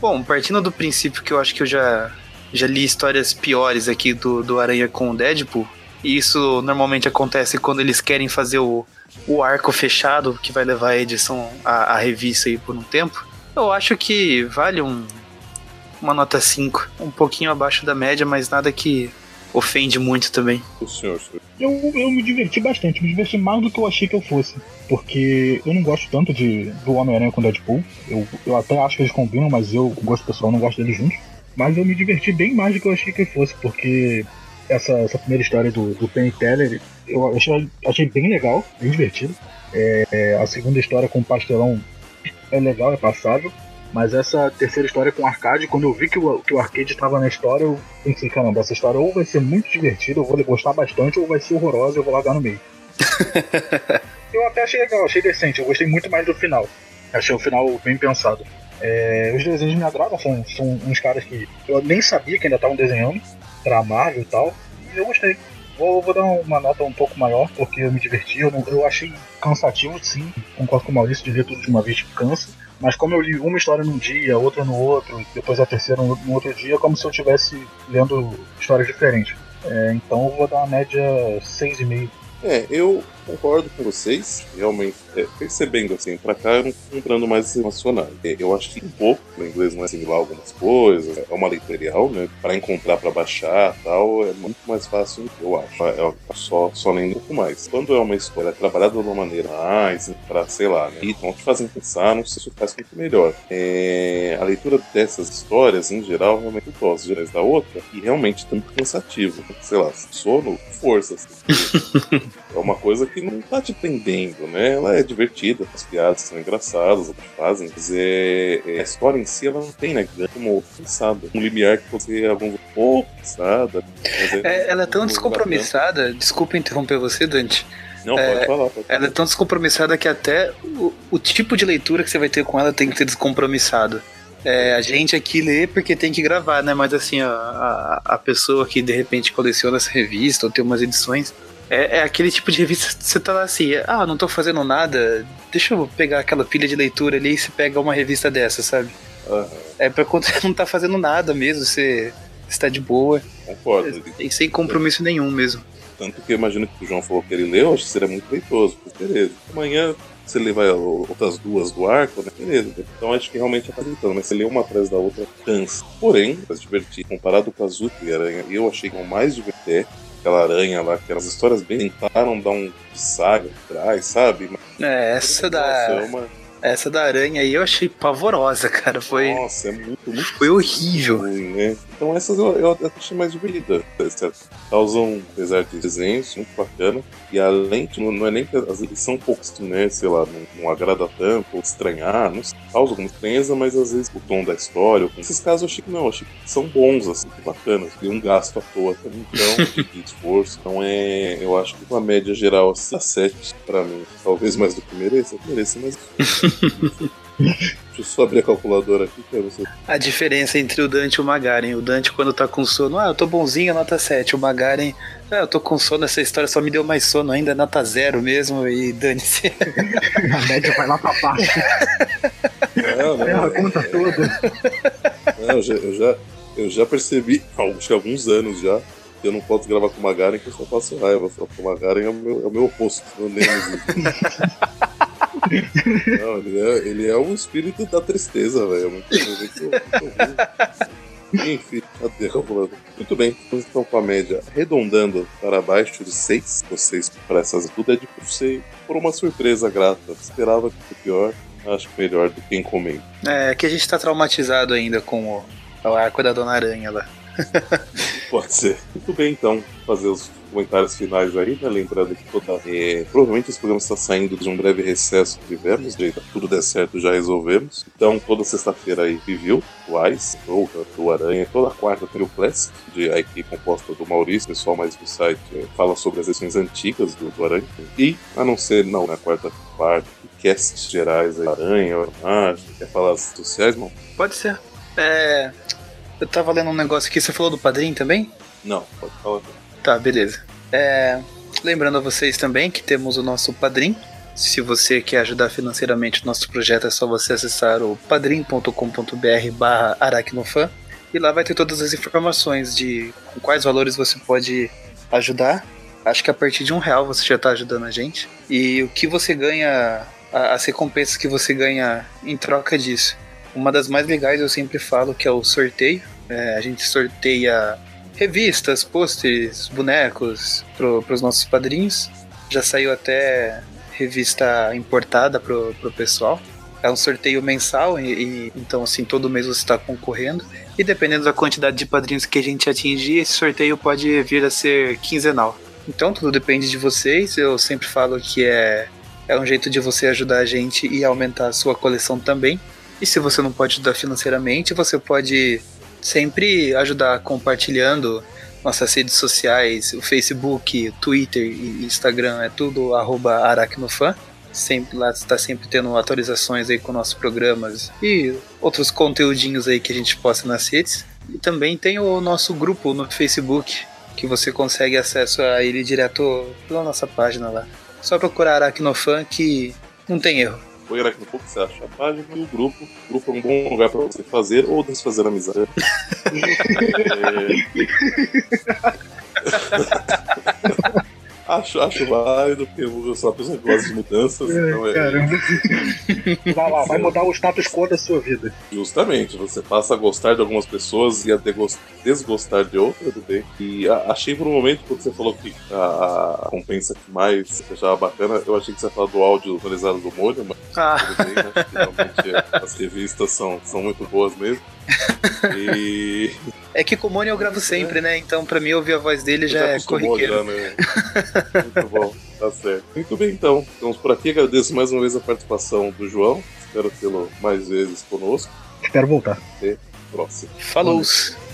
Speaker 3: Bom, partindo do princípio que eu acho que eu já, já li histórias piores aqui do, do Aranha com o Deadpool, e isso normalmente acontece quando eles querem fazer o, o arco fechado que vai levar a edição, a, a revista aí por um tempo, eu acho que vale um, uma nota 5, um pouquinho abaixo da média, mas nada que ofende muito também.
Speaker 2: o senhor, senhor.
Speaker 4: Eu, eu me diverti bastante, me diverti mais do que eu achei que eu fosse. Porque eu não gosto tanto de, do Homem-Aranha com o Deadpool. Eu, eu até acho que eles combinam, mas eu, gosto pessoal, não gosto deles juntos. Mas eu me diverti bem mais do que eu achei que fosse, porque essa, essa primeira história do, do Penny Teller eu achei, achei bem legal, bem divertido. É, é, a segunda história com o pastelão é legal, é passável. Mas essa terceira história com o arcade, quando eu vi que o, que o arcade estava na história, eu pensei, caramba, essa história ou vai ser muito divertida, eu vou gostar bastante, ou vai ser horrorosa, eu vou largar no meio. eu até achei legal, achei decente, eu gostei muito mais do final. Achei o final bem pensado. É, os desenhos me agradam, são, são uns caras que eu nem sabia que ainda estavam desenhando pra Marvel e tal, e eu gostei. Vou, vou, dar uma nota um pouco maior, porque eu me diverti. Eu, não, eu achei cansativo, sim. Concordo com o Maurício de ler tudo de uma vez que cansa. Mas como eu li uma história num dia, outra no outro, depois a terceira no, outro dia, é como se eu estivesse lendo histórias diferentes. É, então eu vou dar uma média 6,5.
Speaker 2: É, eu concordo com vocês. Realmente, é, percebendo assim, pra cá eu não tô comprando mais emocionais. É, eu acho que um pouco, o inglês não é assimilar algumas coisas, é uma leitorial, né? Pra encontrar, pra baixar tal, é muito mais fácil, eu acho. É, é só, só nem um pouco mais. Quando é uma história trabalhada de uma maneira mais, pra, sei lá, né? Então te fazem pensar, não sei se faz muito melhor. É, a leitura dessas histórias, em geral, realmente eu gosto de da outra, e realmente é muito cansativo. Sei lá, sono, força. Assim. é uma coisa que não tá te prendendo, né? Ela é divertida, as piadas são engraçadas, o que fazem, mas é, é, a história em si ela não tem, né? Como pensada. Um limiar que você algum um pouco pensada.
Speaker 3: É, é, ela é tão descompromissada, desculpa interromper você, Dante.
Speaker 2: Não, pode é, falar. Pode
Speaker 3: ela é tão descompromissada que até o, o, tipo de leitura que você vai ter com ela tem que ser descompromissado. É, a gente aqui lê porque tem que gravar, né? Mas assim, a, a, a pessoa que de repente coleciona essa revista ou tem umas edições, é, é, aquele tipo de revista que você tá lá assim, ah, não tô fazendo nada, deixa eu pegar aquela pilha de leitura ali e você pega uma revista dessa, sabe? Uhum. É pra quando você não tá fazendo nada mesmo, você está de boa.
Speaker 2: Concordo.
Speaker 3: E sem compromisso nenhum mesmo.
Speaker 2: Tanto que eu imagino que o João falou que ele leu, acho que seria muito leitoso. Beleza. Amanhã você levar outras duas do arco, né? Beleza. Então acho que realmente é facilitando, mas você lê uma atrás da outra, cansa. Porém, pra se divertir, comparado com a Zuta e Aranha, eu achei que é o mais divertido aquela aranha lá, aquelas histórias bem tentaram dar um saga atrás, sabe?
Speaker 3: É, essa da. É uma essa da aranha aí eu achei pavorosa, cara. Foi.
Speaker 2: Nossa, é muito, muito.
Speaker 3: Foi horrível.
Speaker 2: Ruim, né? Então essas eu, eu achei mais divertida. Causam, apesar de desenhos, muito bacana. E além de, não é nem que as eles são um pouco, né, sei lá, não, não agrada tanto, ou estranhar, não causa alguma estranheza, mas às vezes o tom da história. Nesses casos eu achei que não, eu achei que são bons, assim, bacanas. E um gasto à toa também, então, de esforço. Então é. Eu acho que uma média geral assim, a 7 pra mim. Talvez mais do que mereça, mereça, mas. Deixa eu só abrir a calculadora aqui pra você.
Speaker 3: A diferença entre o Dante e o Magaren. O Dante, quando tá com sono, ah, eu tô bonzinho, nota 7. O Magaren, ah, eu tô com sono, essa história só me deu mais sono ainda, nota 0 mesmo, e dane-se.
Speaker 4: a média vai lá pra baixo. Não, não, é a conta toda.
Speaker 2: Não, eu já, eu já, eu já percebi, acho que há alguns anos já, que eu não posso gravar com o Magaren que eu só faço raiva. O Magaren é o meu, é o meu oposto, meu Nemesis. Não, ele é, ele é um espírito da tristeza, velho. Muito, muito, muito Enfim, cadê Muito bem, então com a média arredondando para baixo de 6, vocês para essas tudo é de por ser por uma surpresa grata. Esperava que fosse pior, acho melhor do que encomenda.
Speaker 3: É, que a gente tá traumatizado ainda com o, o arco da Dona Aranha lá.
Speaker 2: Pode ser. Muito bem, então, fazer os comentários finais aí, né? Lembrando que toda, é, provavelmente esse programa está saindo de um breve recesso que tivemos, de tudo der certo já resolvemos. Então, toda sexta-feira aí, review, o Ice, ou do Aranha, toda quarta tem o Classic, de a equipe composta do Maurício, pessoal mais do site, é, fala sobre as edições antigas do, do Aranha. E, a não ser, não, na quarta parte, casts gerais aí, Aranha, Aranha, quer falar as sociais, não?
Speaker 3: Pode ser. É, eu tava lendo um negócio aqui, você falou do padrinho também?
Speaker 2: Não, pode falar.
Speaker 3: Tá, beleza. É, lembrando a vocês também que temos o nosso padrinho. Se você quer ajudar financeiramente o nosso projeto, é só você acessar o padrim.com.br barra aracnofan e lá vai ter todas as informações de com quais valores você pode ajudar. Acho que a partir de um real você já está ajudando a gente. E o que você ganha, as recompensas que você ganha em troca disso. Uma das mais legais eu sempre falo que é o sorteio. É, a gente sorteia revistas, pôsteres, bonecos para os nossos padrinhos. Já saiu até revista importada pro, pro pessoal. É um sorteio mensal e, e então assim todo mês você está concorrendo e dependendo da quantidade de padrinhos que a gente atingir, esse sorteio pode vir a ser quinzenal. Então tudo depende de vocês. Eu sempre falo que é é um jeito de você ajudar a gente e aumentar a sua coleção também. E se você não pode ajudar financeiramente, você pode sempre ajudar compartilhando nossas redes sociais, o Facebook, Twitter e Instagram, é tudo aracnofan. Sempre lá está sempre tendo atualizações aí com nossos programas e outros conteúdinhos aí que a gente posta nas redes. E também tem o nosso grupo no Facebook, que você consegue acesso a ele direto pela nossa página lá. Só procurar Aracnofan que não tem erro.
Speaker 2: Foi Aracnofan que você acha a página e o grupo. O grupo é um bom lugar para você fazer ou desfazer amizade. é... Acho, acho válido, porque eu sou uma pessoa que gosta de mudanças. É, então é...
Speaker 4: Caramba. vai lá, vai mudar o status quo da sua vida.
Speaker 2: Justamente, você passa a gostar de algumas pessoas e a desgostar de outras, tudo bem. E achei por um momento, quando você falou que a, a compensa que mais achava bacana, eu achei que você ia falar do áudio atualizado do Molho, mas ah. bem, né? Realmente as revistas são, são muito boas mesmo. E.
Speaker 3: É que com o Mônio eu gravo sempre, é. né? Então pra mim ouvir a voz dele já, já é corriqueiro. Já, né?
Speaker 2: Muito bom, tá certo. Muito bem, então. Estamos por aqui. Agradeço mais uma vez a participação do João. Espero tê-lo mais vezes conosco.
Speaker 4: Espero voltar.
Speaker 2: Até próximo.
Speaker 3: Falou!
Speaker 5: Life